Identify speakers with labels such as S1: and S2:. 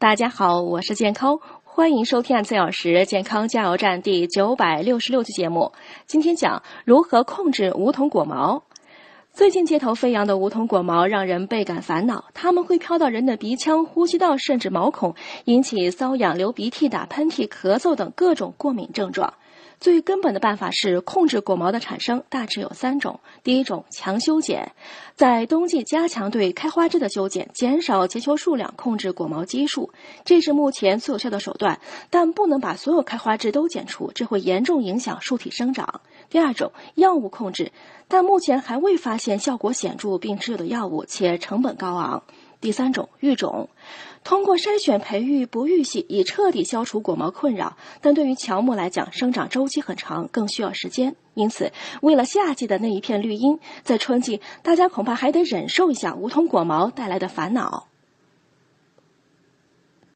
S1: 大家好，我是健康，欢迎收听《四小时健康加油站》第九百六十六期节目。今天讲如何控制梧桐果毛。最近街头飞扬的梧桐果毛让人倍感烦恼，它们会飘到人的鼻腔、呼吸道，甚至毛孔，引起瘙痒、流鼻涕、打喷嚏、咳嗽等各种过敏症状。最根本的办法是控制果毛的产生，大致有三种。第一种，强修剪，在冬季加强对开花枝的修剪，减少结球数量，控制果毛基数，这是目前最有效的手段。但不能把所有开花枝都剪除，这会严重影响树体生长。第二种，药物控制，但目前还未发现效果显著并持有的药物，且成本高昂。第三种育种，通过筛选培育不育系，以彻底消除果毛困扰。但对于乔木来讲，生长周期很长，更需要时间。因此，为了夏季的那一片绿荫，在春季大家恐怕还得忍受一下梧桐果毛带来的烦恼。